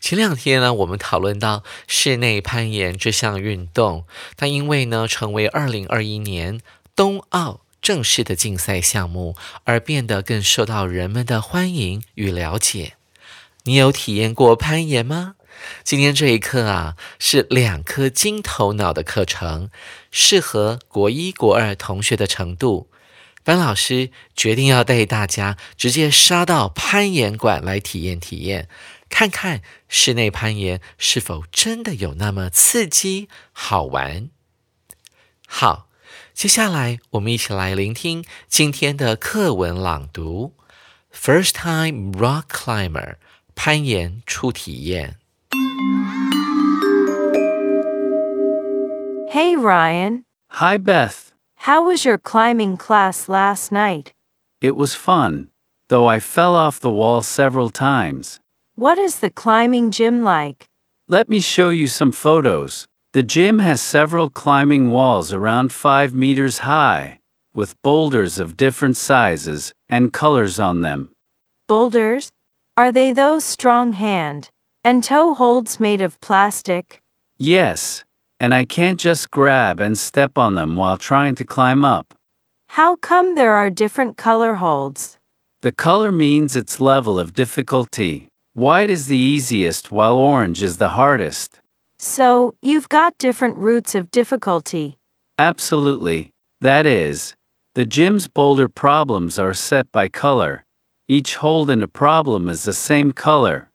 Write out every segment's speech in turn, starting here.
前两天呢，我们讨论到室内攀岩这项运动，它因为呢成为二零二一年冬奥正式的竞赛项目，而变得更受到人们的欢迎与了解。你有体验过攀岩吗？今天这一课啊，是两颗金头脑的课程，适合国一、国二同学的程度。班老师决定要带大家直接杀到攀岩馆来体验体验，看看室内攀岩是否真的有那么刺激好玩。好，接下来我们一起来聆听今天的课文朗读。First time rock climber，攀岩初体验。Hey, Ryan. Hi, Beth. How was your climbing class last night? It was fun, though I fell off the wall several times. What is the climbing gym like? Let me show you some photos. The gym has several climbing walls around 5 meters high, with boulders of different sizes and colors on them. Boulders? Are they those strong hand and toe holds made of plastic? Yes, and I can't just grab and step on them while trying to climb up. How come there are different color holds? The color means its level of difficulty. White is the easiest while orange is the hardest. So, you've got different routes of difficulty. Absolutely. That is, the gym's boulder problems are set by color. Each hold in a problem is the same color.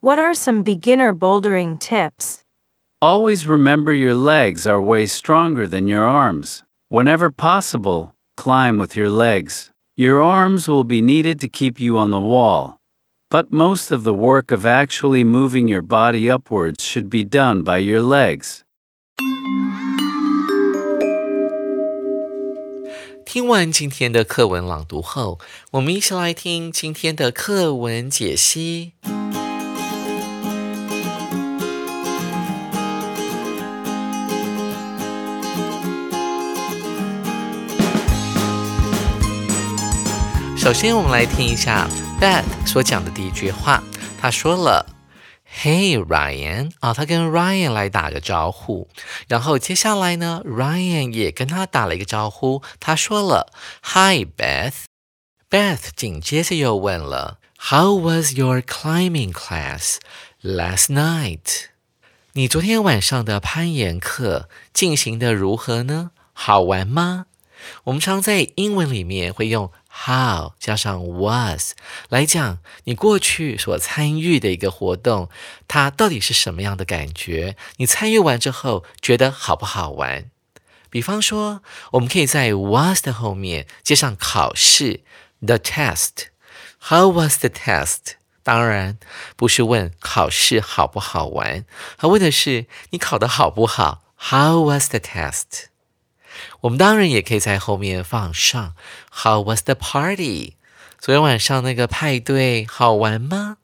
What are some beginner bouldering tips? Always remember your legs are way stronger than your arms. Whenever possible, climb with your legs. Your arms will be needed to keep you on the wall. But most of the work of actually moving your body upwards should be done by your legs. 听完今天的课文朗读后，我们一起来听今天的课文解析。 首先，我们来听一下 Beth 所讲的第一句话。他说了：“Hey Ryan 啊，他跟 Ryan 来打个招呼。然后接下来呢，Ryan 也跟他打了一个招呼。他说了：Hi Beth。Beth 紧接着又问了：How was your climbing class last night？你昨天晚上的攀岩课进行的如何呢？好玩吗？我们常在英文里面会用。How 加上 was 来讲，你过去所参与的一个活动，它到底是什么样的感觉？你参与完之后觉得好不好玩？比方说，我们可以在 was 的后面接上考试 the test。How was the test？当然不是问考试好不好玩，他问的是你考得好不好？How was the test？我们当然也可以在后面放上 How was the party？昨天晚上那个派对好玩吗？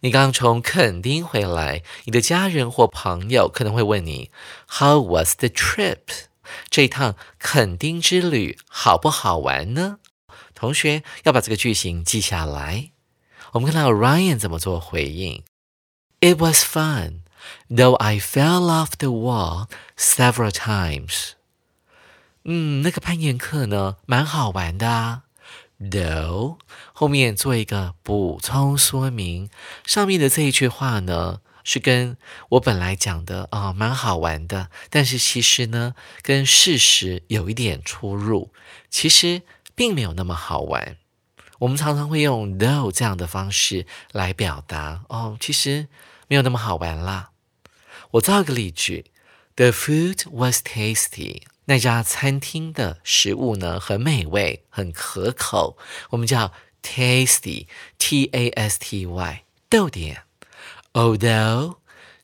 你刚从垦丁回来，你的家人或朋友可能会问你 How was the trip？这一趟垦丁之旅好不好玩呢？同学要把这个句型记下来。我们看到 Ryan 怎么做回应：It was fun, though I fell off the wall several times. 嗯，那个攀岩课呢，蛮好玩的啊。Though 后面做一个补充说明，上面的这一句话呢，是跟我本来讲的啊蛮好玩的，但是其实呢，跟事实有一点出入，其实并没有那么好玩。我们常常会用 though 这样的方式来表达哦，其实没有那么好玩啦。我造个例句：The food was tasty。那家餐厅的食物呢，很美味，很可口。我们叫 tasty，t a s t y，逗点。Although，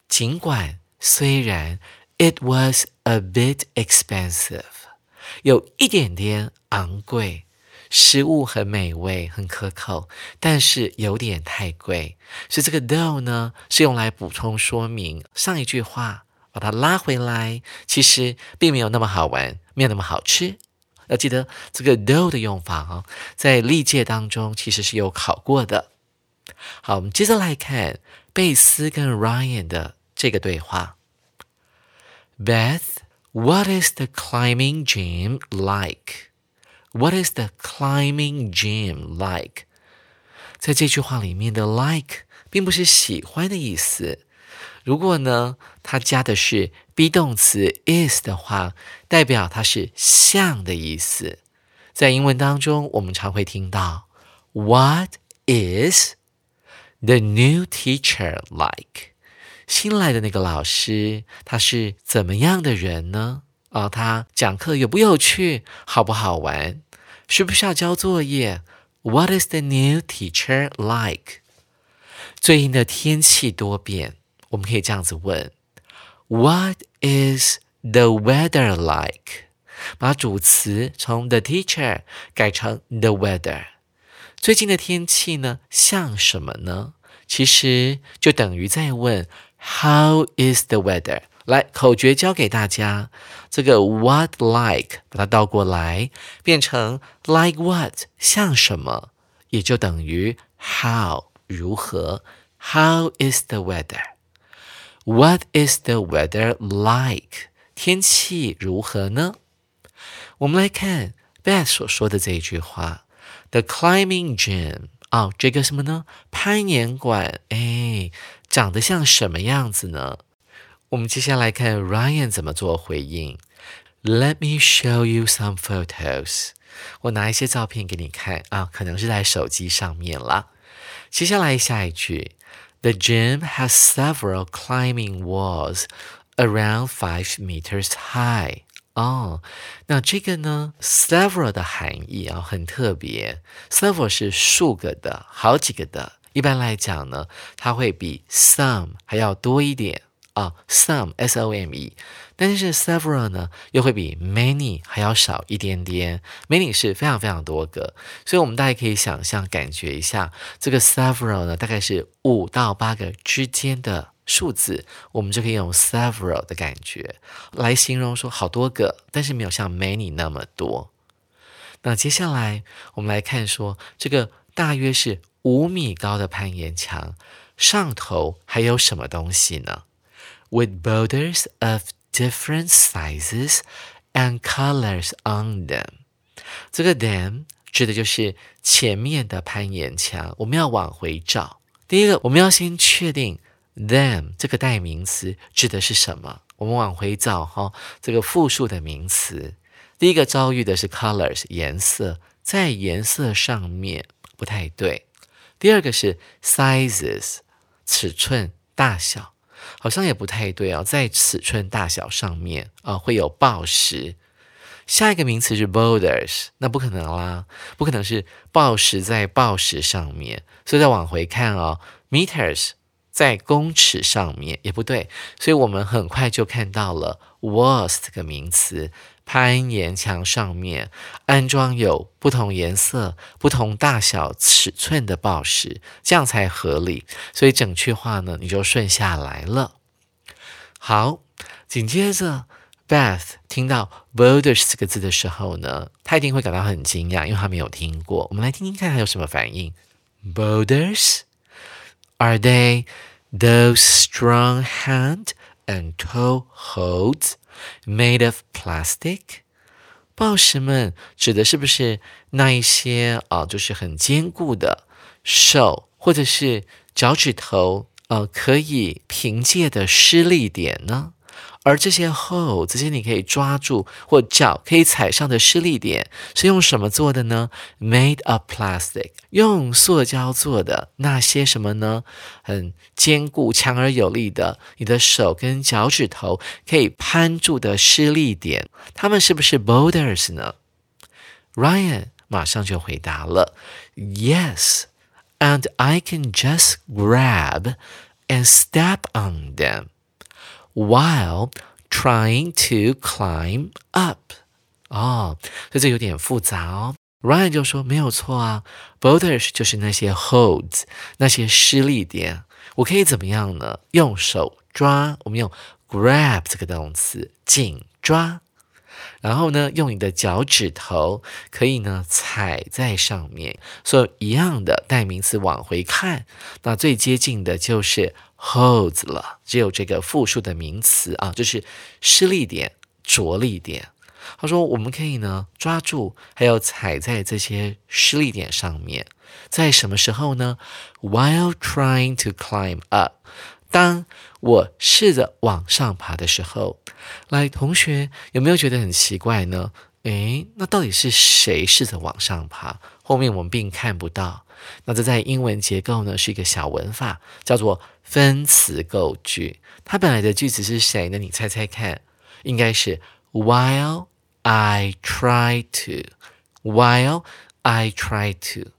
尽管虽然，it was a bit expensive，有一点点昂贵。食物很美味，很可口，但是有点太贵。所以这个 though 呢，是用来补充说明上一句话，把它拉回来。其实并没有那么好玩，没有那么好吃。要记得这个 dough 的用法啊，在历届当中其实是有考过的。好，我们接着来看贝斯跟 Ryan 的这个对话。Beth，what is the climbing gym like？What is the climbing gym like？在这句话里面的 like 并不是喜欢的意思。如果呢，它加的是 be 动词 is 的话，代表它是像的意思。在英文当中，我们常会听到 What is the new teacher like？新来的那个老师，他是怎么样的人呢？啊，他讲课有不有趣，好不好玩？需不需要交作业？What is the new teacher like？最近的天气多变，我们可以这样子问：What is the weather like？把主词从 the teacher 改成 the weather。最近的天气呢，像什么呢？其实就等于在问 How is the weather？来，口诀教给大家，这个 what like 把它倒过来，变成 like what 像什么，也就等于 how 如何。How is the What is the weather like？天气如何呢？我们来看 Beth 所说的这一句话：The climbing gym。啊，这个什么呢？攀岩馆。哎，长得像什么样子呢？我们接下来看 Ryan 怎么做回应。Let me show you some photos。我拿一些照片给你看啊，可能是在手机上面了。接下来下一句 ，The gym has several climbing walls around five meters high。哦，那这个呢，several 的含义啊很特别。several 是数个的，好几个的。一般来讲呢，它会比 some 还要多一点。 啊，some s o m e，但是 several 呢又会比 many 还要少一点点，many 是非常非常多个，所以我们大家可以想象感觉一下，这个 several 呢大概是五到八个之间的数字，我们就可以用 several 的感觉。来形容说好多个，但是没有像 many 那么多。那接下来我们来看说这个大约是五米高的攀岩墙上头还有什么东西呢？？with boulders of different sizes and colors on them。这个 them 指的就是前面的攀岩墙，我们要往回找。第一个，我们要先确定 them 这个代名词指的是什么。我们往回找哈，这个复数的名词。第一个遭遇的是 colors 颜色，在颜色上面不太对。第二个是 sizes 尺寸大小。好像也不太对哦，在尺寸大小上面啊会有暴食。下一个名词是 boulders，那不可能啦，不可能是暴食在暴食上面。所以再往回看哦，meters 在公尺上面也不对，所以我们很快就看到了 worse 这个名词。攀岩墙上面安装有不同颜色、不同大小、尺寸的宝石，这样才合理。所以整句话呢，你就顺下来了。好，紧接着 Beth 听到 boulders 这个字的时候呢，他一定会感到很惊讶，因为他没有听过。我们来听听看他有什么反应。Boulders are they those strong hand and toe holds? Made of plastic，宝石们指的是不是那一些啊？就是很坚固的手或者是脚趾头呃可以凭借的施力点呢？而这些 hole，这些你可以抓住或脚可以踩上的施力点，是用什么做的呢？Made of plastic，用塑胶做的。那些什么呢？很坚固、强而有力的，你的手跟脚趾头可以攀住的施力点，它们是不是 boulders 呢？Ryan 马上就回答了：Yes，and I can just grab and step on them。While trying to climb up。哦，所以这有点复杂哦。Ryan 就说没有错啊，boulders 就是那些 holds，那些施力点。我可以怎么样呢？用手抓，我们用 grab 这个动词，紧抓。然后呢，用你的脚趾头可以呢踩在上面。所以一样的代名词往回看，那最接近的就是。Holds 了，只有这个复数的名词啊，就是施力点、着力点。他说，我们可以呢抓住，还有踩在这些施力点上面，在什么时候呢？While trying to climb up，当我试着往上爬的时候。来，同学有没有觉得很奇怪呢？诶，那到底是谁试着往上爬？后面我们并看不到。那这在英文结构呢是一个小文法，叫做。分词构句，它本来的句子是谁呢？你猜猜看，应该是 While I try to, while I try to。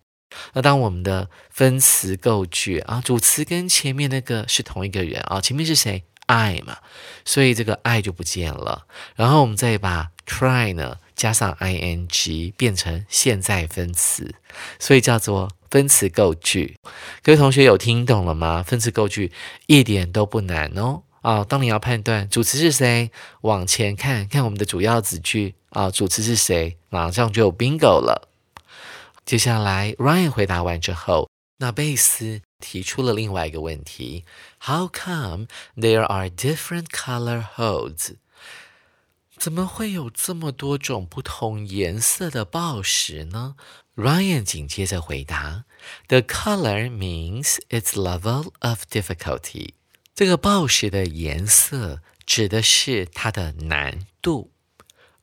那当我们的分词构句啊，主词跟前面那个是同一个人啊，前面是谁？I 嘛，所以这个 I 就不见了。然后我们再把 try 呢加上 ing 变成现在分词，所以叫做。分词构句，各位同学有听懂了吗？分词构句一点都不难哦。啊，当你要判断主词是谁，往前看看我们的主要子句啊，主词是谁，马上就有 bingo 了。接下来 Ryan 回答完之后，那贝斯提出了另外一个问题：How come there are different color holds？怎么会有这么多种不同颜色的报时呢？Ryan 紧接着回答：“The color means its level of difficulty。”这个报时的颜色指的是它的难度。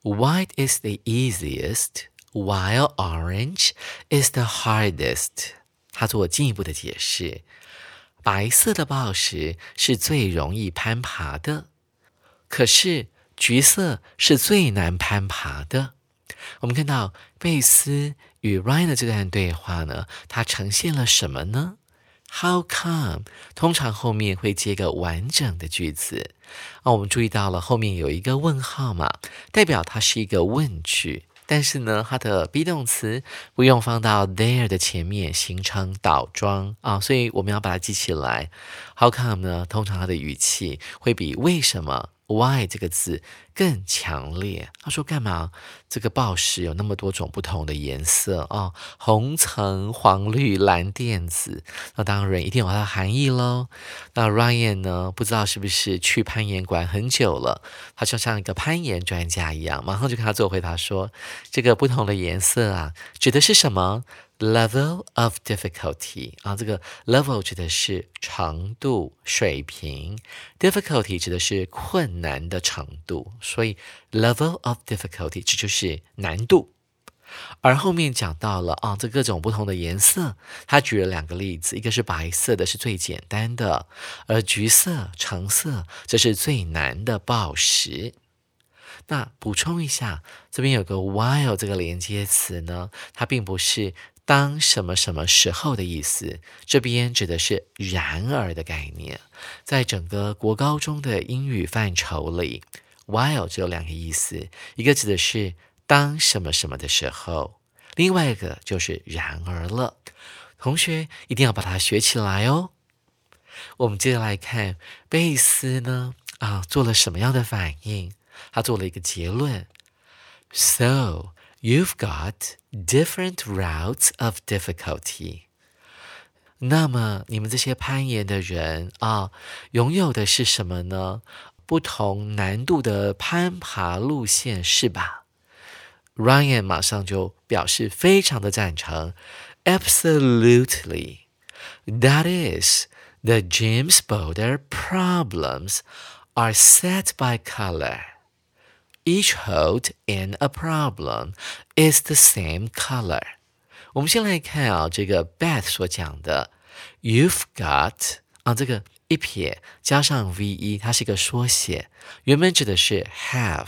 White is the easiest, while orange is the hardest。他做进一步的解释：白色的报时是最容易攀爬的，可是橘色是最难攀爬的。我们看到贝斯。与 Ryan 的这段对话呢，它呈现了什么呢？How come？通常后面会接个完整的句子啊。我们注意到了后面有一个问号嘛，代表它是一个问句。但是呢，它的 be 动词不用放到 there 的前面，形成倒装啊。所以我们要把它记起来。How come 呢？通常它的语气会比为什么。Why 这个字更强烈？他说干嘛？这个报时有那么多种不同的颜色啊，红橙黄绿蓝靛紫，那当然一定有它的含义喽。那 Ryan 呢？不知道是不是去攀岩馆很久了？他就像一个攀岩专家一样，马上就跟他做回答说：这个不同的颜色啊，指的是什么？Level of difficulty 啊，这个 level 指的是程度、水平；difficulty 指的是困难的程度。所以 level of difficulty 这就是难度。而后面讲到了啊，这各种不同的颜色，他举了两个例子，一个是白色的，是最简单的；而橘色、橙色这是最难的报时。那补充一下，这边有个 while 这个连接词呢，它并不是。当什么什么时候的意思？这边指的是然而的概念。在整个国高中的英语范畴里，while 只有两个意思，一个指的是当什么什么的时候，另外一个就是然而了。同学一定要把它学起来哦。我们接着来看贝斯呢啊做了什么样的反应？他做了一个结论：So。You've got different routes of difficulty。那么你们这些攀岩的人啊，拥有的是什么呢？不同难度的攀爬路线是吧？Ryan 马上就表示非常的赞成，Absolutely。That is, The James boulder problems are set by color. Each hold in a problem is the same color. 我们先来看啊，这个 Beth 所讲的，You've got 啊，这个一撇加上 ve，它是一个缩写，原本指的是 have，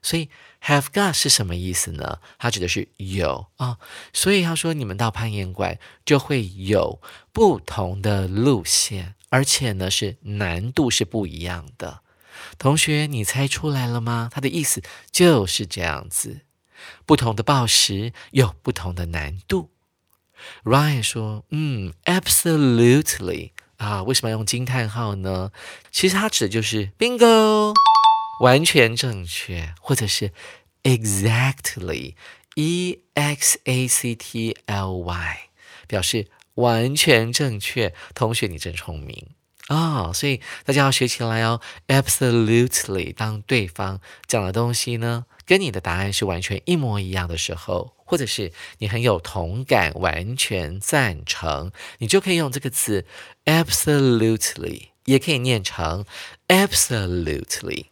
所以 have got 是什么意思呢？它指的是有啊，所以他说你们到攀岩馆就会有不同的路线，而且呢是难度是不一样的。同学，你猜出来了吗？它的意思就是这样子，不同的报时有不同的难度。Ryan 说：“嗯，absolutely 啊，为什么要用惊叹号呢？其实它指的就是 bingo，完全正确，或者是 exactly，e x a c t l y，表示完全正确。同学，你真聪明。”啊，所以大家要学起来哦。Absolutely，当对方讲的东西呢，跟你的答案是完全一模一样的时候，或者是你很有同感，完全赞成，你就可以用这个词 absolutely，也可以念成 absolutely。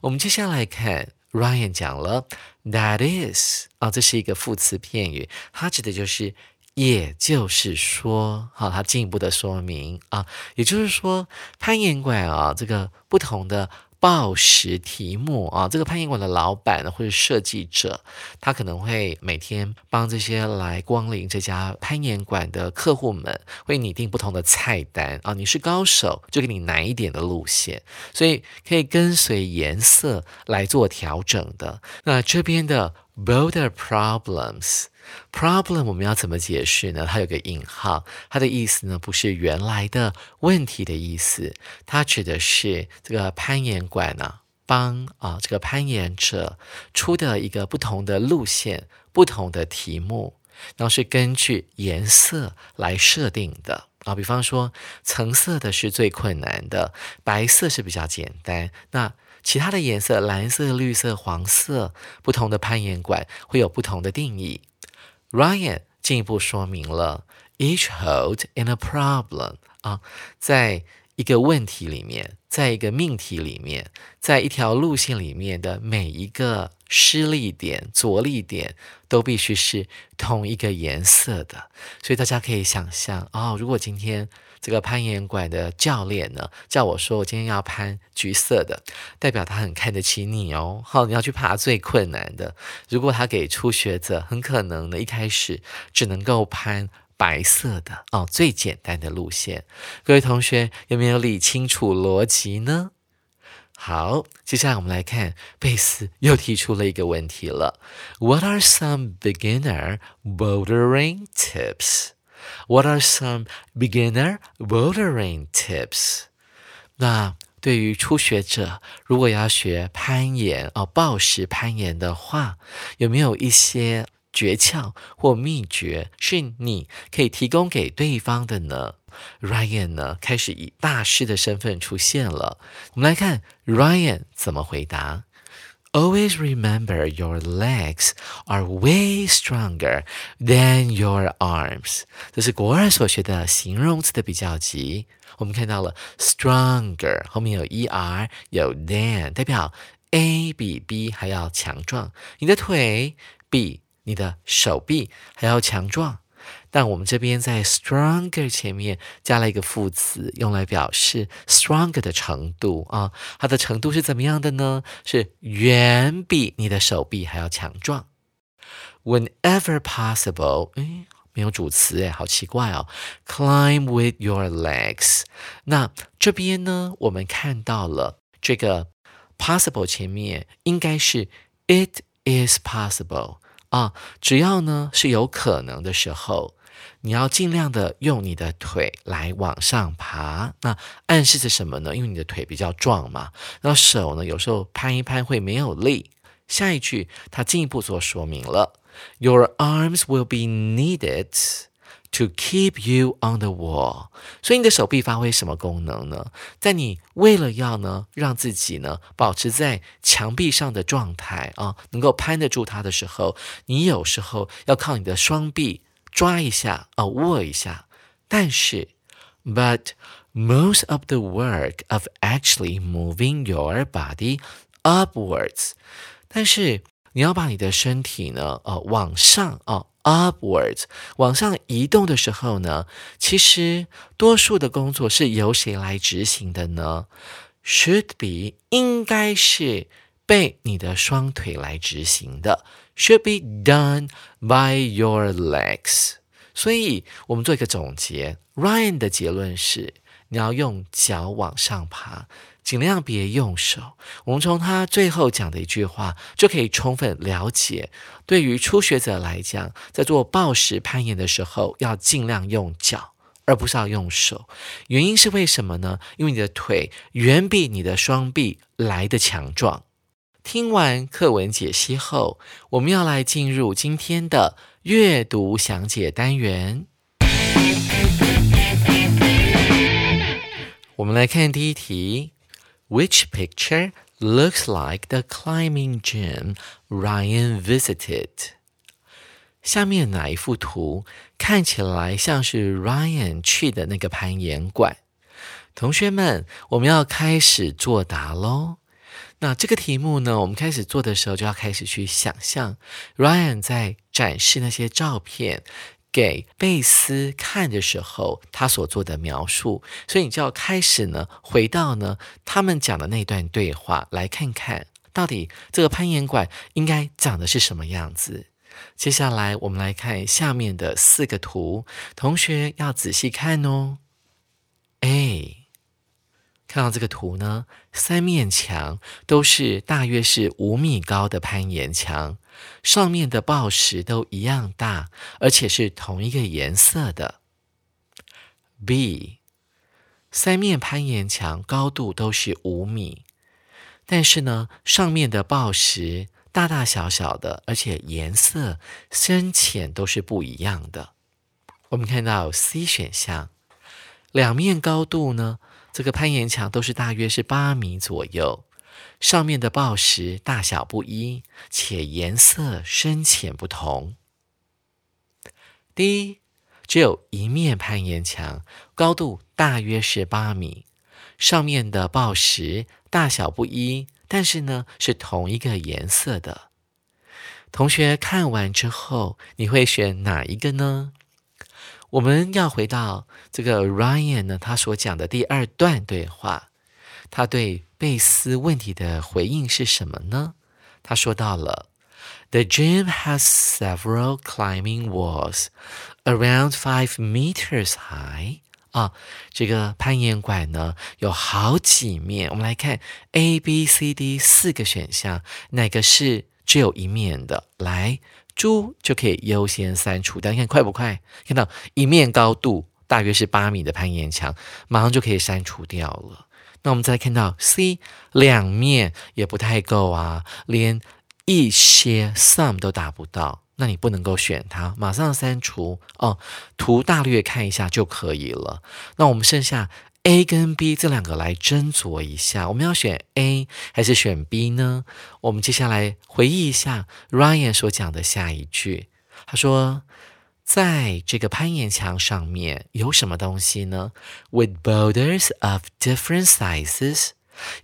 我们接下来看 Ryan 讲了，That is 啊，这是一个副词片语，它指的就是。也就是说，好，他进一步的说明啊，也就是说，攀岩馆啊，这个不同的报时题目啊，这个攀岩馆的老板，或者设计者，他可能会每天帮这些来光临这家攀岩馆的客户们，会拟定不同的菜单啊。你是高手，就给你难一点的路线，所以可以跟随颜色来做调整的。那这边的 boulder problems。Problem 我们要怎么解释呢？它有个引号，它的意思呢不是原来的问题的意思，它指的是这个攀岩馆呢帮啊这个攀岩者出的一个不同的路线、不同的题目，然后是根据颜色来设定的啊。比方说，橙色的是最困难的，白色是比较简单。那其他的颜色，蓝色、绿色、黄色，不同的攀岩馆会有不同的定义。Ryan 进一步说明了，each hold in a problem 啊，在一个问题里面，在一个命题里面，在一条路线里面的每一个施力点、着力点都必须是同一个颜色的。所以大家可以想象哦，如果今天。这个攀岩馆的教练呢，叫我说我今天要攀橘色的，代表他很看得起你哦。好，你要去爬最困难的。如果他给初学者，很可能呢一开始只能够攀白色的哦，最简单的路线。各位同学有没有理清楚逻辑呢？好，接下来我们来看贝斯又提出了一个问题了：What are some beginner bouldering tips？What are some beginner bouldering tips？那对于初学者，如果要学攀岩哦，暴石攀岩的话，有没有一些诀窍或秘诀是你可以提供给对方的呢？Ryan 呢，开始以大师的身份出现了。我们来看 Ryan 怎么回答。Always remember your legs are way stronger than your arms。这是国二所学的形容词的比较级。我们看到了 stronger 后面有 er 有 than，代表 A 比 B 还要强壮。你的腿比你的手臂还要强壮。 但我们这边在 stronger 前面加了一个副词，用来表示 stronger 的程度啊，它的程度是怎么样的呢？是远比你的手臂还要强壮。Whenever possible，哎，没有主词哎，好奇怪哦。Climb with your legs。那这边呢，我们看到了这个 possible 前面应该是 it is possible 啊，只要呢是有可能的时候。你要尽量的用你的腿来往上爬，那暗示着什么呢？因为你的腿比较壮嘛，那手呢有时候攀一攀会没有力。下一句他进一步做说明了，Your arms will be needed to keep you on the wall。所以你的手臂发挥什么功能呢？在你为了要呢让自己呢保持在墙壁上的状态啊，能够攀得住它的时候，你有时候要靠你的双臂。抓一下啊，握一下，但是，but most of the work of actually moving your body upwards。但是你要把你的身体呢，呃，往上哦，upwards 往上移动的时候呢，其实多数的工作是由谁来执行的呢？Should be 应该是 被你的双腿来执行的，should be done by your legs。所以我们做一个总结，Ryan 的结论是。你要用脚往上爬，尽量别用手。我们从他最后讲的一句话就可以充分了解，对于初学者来讲，在做抱石攀岩的时候，要尽量用脚，而不是要用手。原因是为什么呢？因为你的腿远比你的双臂来的强壮。听完课文解析后，我们要来进入今天的阅读详解单元。我们来看第一题，Which picture looks like the climbing gym Ryan visited？下面哪一幅图看起来像是 Ryan 去的那个攀岩馆？同学们，我们要开始作答喽。那这个题目呢，我们开始做的时候就要开始去想象 Ryan 在展示那些照片。给贝斯看的时候，他所做的描述，所以你就要开始呢，回到呢他们讲的那段对话，来看看到底这个攀岩馆应该长的是什么样子。接下来我们来看下面的四个图，同学要仔细看哦。A，看到这个图呢，三面墙都是大约是五米高的攀岩墙。上面的报石都一样大，而且是同一个颜色的。B，三面攀岩墙高度都是五米，但是呢，上面的报石大大小小的，而且颜色深浅都是不一样的。我们看到 C 选项，两面高度呢，这个攀岩墙都是大约是八米左右。上面的报石大小不一，且颜色深浅不同。第一，只有一面攀岩墙，高度大约是八米，上面的报石大小不一，但是呢是同一个颜色的。同学看完之后，你会选哪一个呢？我们要回到这个 Ryan 呢，他所讲的第二段对话，他对。贝斯问题的回应是什么呢？他说到了：“The gym has several climbing walls, around five meters high。”啊，这个攀岩馆呢有好几面。我们来看 A、B、C、D 四个选项，哪个是只有一面的？来，猪就可以优先删除掉。你看快不快？看到一面高度大约是八米的攀岩墙，马上就可以删除掉了。那我们再来看到 C 两面也不太够啊，连一些 some 都达不到，那你不能够选它，马上删除哦。图大略看一下就可以了。那我们剩下 A 跟 B 这两个来斟酌一下，我们要选 A 还是选 B 呢？我们接下来回忆一下 Ryan 所讲的下一句，他说。在这个攀岩墙上面有什么东西呢？With boulders of different sizes，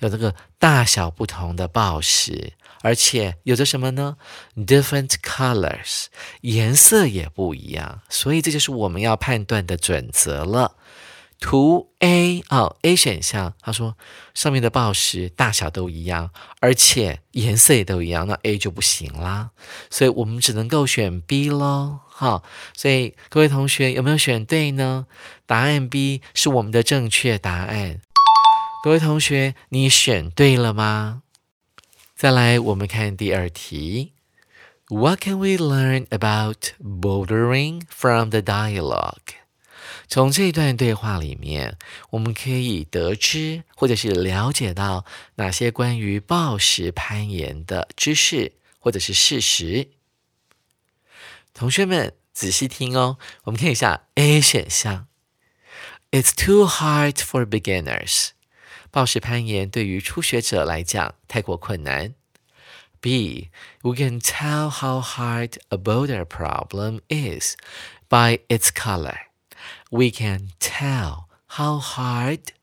有这个大小不同的宝石，而且有着什么呢？Different colors，颜色也不一样。所以这就是我们要判断的准则了。图 A 哦，A 选项，他说上面的报石大小都一样，而且颜色也都一样，那 A 就不行啦，所以我们只能够选 B 喽。好，所以各位同学有没有选对呢？答案 B 是我们的正确答案。各位同学，你选对了吗？再来，我们看第二题。What can we learn about bouldering from the dialogue? 从这段对话里面，我们可以得知或者是了解到哪些关于暴食攀岩的知识或者是事实？同学们仔细听哦，我们看一下 A 选项：It's too hard for beginners。暴食攀岩对于初学者来讲太过困难。B，We can tell how hard a boulder problem is by its color。we can tell how hard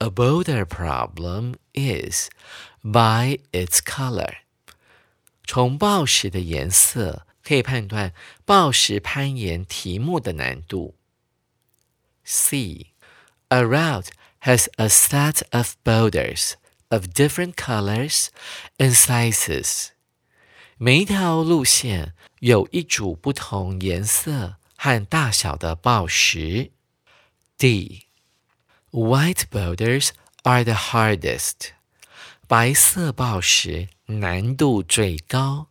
a boulder problem is by its color。从报时的颜色可以判断报时攀岩题目的难度。C. A route has a set of boulders of different colors and sizes. 每一条路线有一组不同颜色 和大小的报时。D. White boulders are the hardest. 白色报时难度最高。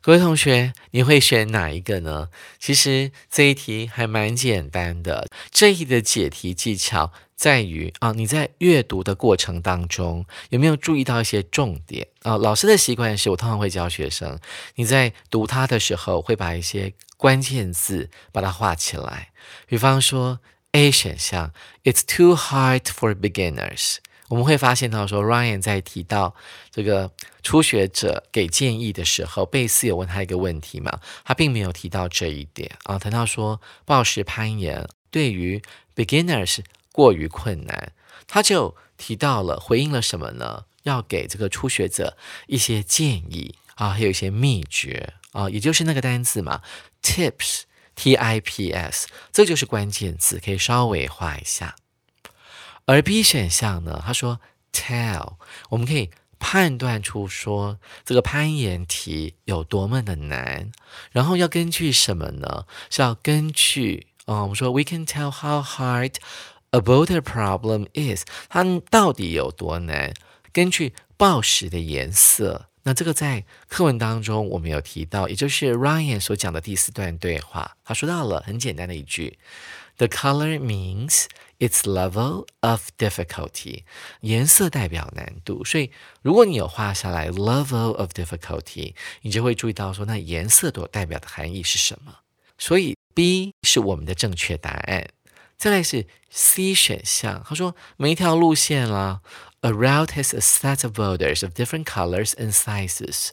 各位同学，你会选哪一个呢？其实这一题还蛮简单的。这一题的解题技巧在于啊，你在阅读的过程当中有没有注意到一些重点啊？老师的习惯是我通常会教学生，你在读它的时候会把一些关键字把它画起来。比方说 A 选项，It's too hard for beginners。我们会发现到说，Ryan 在提到这个初学者给建议的时候，贝斯有问他一个问题嘛？他并没有提到这一点啊。谈到说暴食攀岩对于 beginners 过于困难，他就提到了回应了什么呢？要给这个初学者一些建议啊，还有一些秘诀啊，也就是那个单词嘛，tips，t i p s，这就是关键词，可以稍微画一下。而 B 选项呢？他说 tell，我们可以判断出说这个攀岩题有多么的难，然后要根据什么呢？是要根据啊，我们说 we can tell how hard a boulder problem is，它到底有多难？根据报石的颜色，那这个在课文当中我们有提到，也就是 Ryan 所讲的第四段对话，他说到了很简单的一句：the color means。Its level of difficulty，颜色代表难度，所以如果你有画下来 level of difficulty，你就会注意到说那颜色所代表的含义是什么。所以 B 是我们的正确答案。再来是 C 选项，他说每一条路线啦，a route has a set of boulders of different colors and sizes。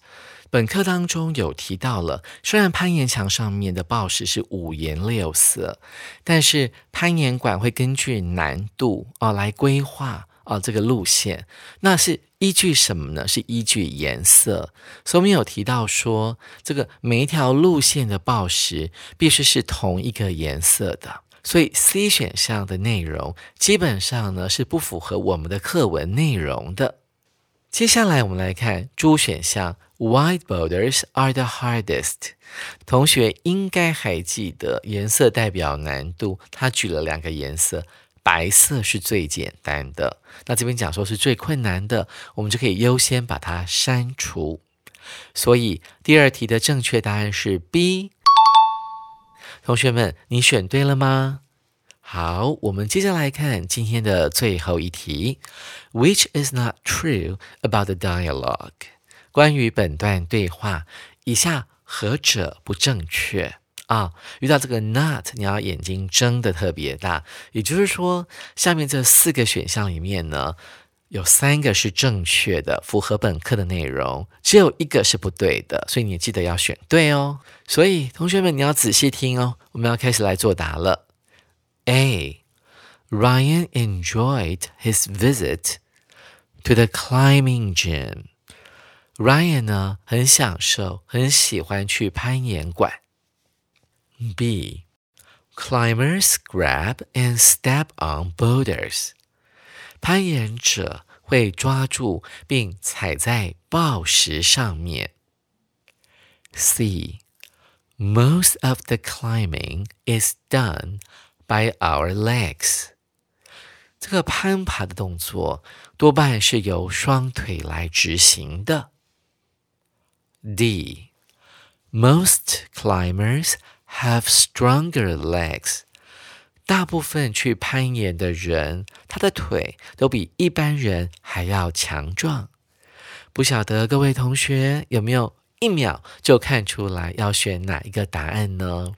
本课当中有提到了，虽然攀岩墙上面的报石是五颜六色，但是攀岩馆会根据难度啊来规划啊这个路线，那是依据什么呢？是依据颜色。所以我们有提到说，这个每一条路线的报石必须是同一个颜色的。所以 C 选项的内容基本上呢是不符合我们的课文内容的。接下来我们来看 D 选项。White boulders are the hardest。同学应该还记得颜色代表难度，他举了两个颜色，白色是最简单的。那这边讲说是最困难的，我们就可以优先把它删除。所以第二题的正确答案是 B。同学们，你选对了吗？好，我们接着来看今天的最后一题，Which is not true about the dialogue？关于本段对话，以下何者不正确啊？遇到这个 not，你要眼睛睁得特别大。也就是说，下面这四个选项里面呢，有三个是正确的，符合本课的内容，只有一个是不对的，所以你记得要选对哦。所以同学们，你要仔细听哦。我们要开始来作答了。A. Ryan enjoyed his visit to the climbing gym. Ryan 呢，很享受，很喜欢去攀岩馆。B. Climbers grab and step on boulders. 攀岩者会抓住并踩在抱石上面。C. Most of the climbing is done by our legs. 这个攀爬的动作多半是由双腿来执行的。D. Most climbers have stronger legs. 大部分去攀岩的人，他的腿都比一般人还要强壮。不晓得各位同学有没有一秒就看出来要选哪一个答案呢？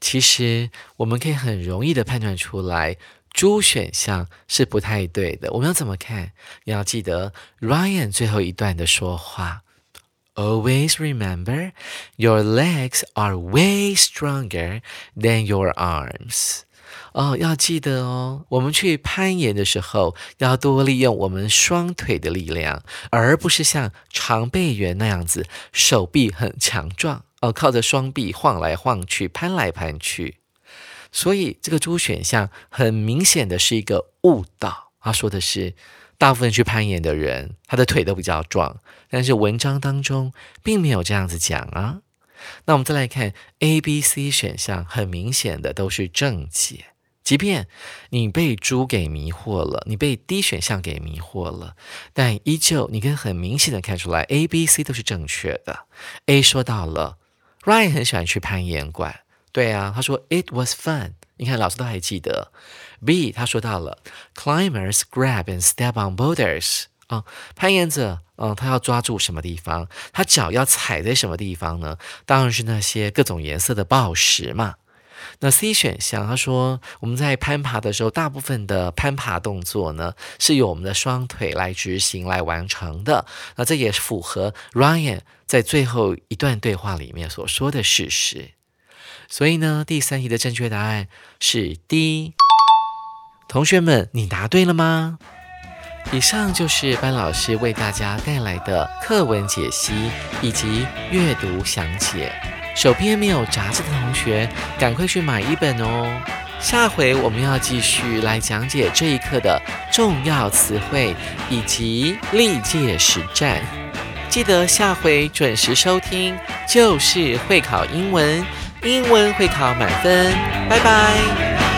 其实我们可以很容易的判断出来，猪选项是不太对的。我们要怎么看？你要记得 Ryan 最后一段的说话。Always remember, your legs are way stronger than your arms. 哦，要记得哦，我们去攀岩的时候要多利用我们双腿的力量，而不是像长臂猿那样子手臂很强壮哦，靠着双臂晃来晃去、攀来攀去。所以这个猪选项很明显的是一个误导。他说的是，大部分去攀岩的人，他的腿都比较壮，但是文章当中并没有这样子讲啊。那我们再来看 A、B、C 选项，很明显的都是正解。即便你被猪给迷惑了，你被 D 选项给迷惑了，但依旧你可以很明显的看出来，A、B、C 都是正确的。A 说到了，Ryan 很喜欢去攀岩馆，对啊，他说 It was fun。你看老师都还记得。B 他说到了，Climbers grab and step on boulders。啊，攀岩者，嗯，他要抓住什么地方？他脚要踩在什么地方呢？当然是那些各种颜色的宝石嘛。那 C 选项，他说我们在攀爬的时候，大部分的攀爬动作呢，是由我们的双腿来执行来完成的。那这也是符合 Ryan 在最后一段对话里面所说的事实。所以呢，第三题的正确答案是 D。同学们，你答对了吗？以上就是班老师为大家带来的课文解析以及阅读详解。手边没有杂志的同学，赶快去买一本哦。下回我们要继续来讲解这一课的重要词汇以及历届实战。记得下回准时收听，就是会考英文，英文会考满分。拜拜。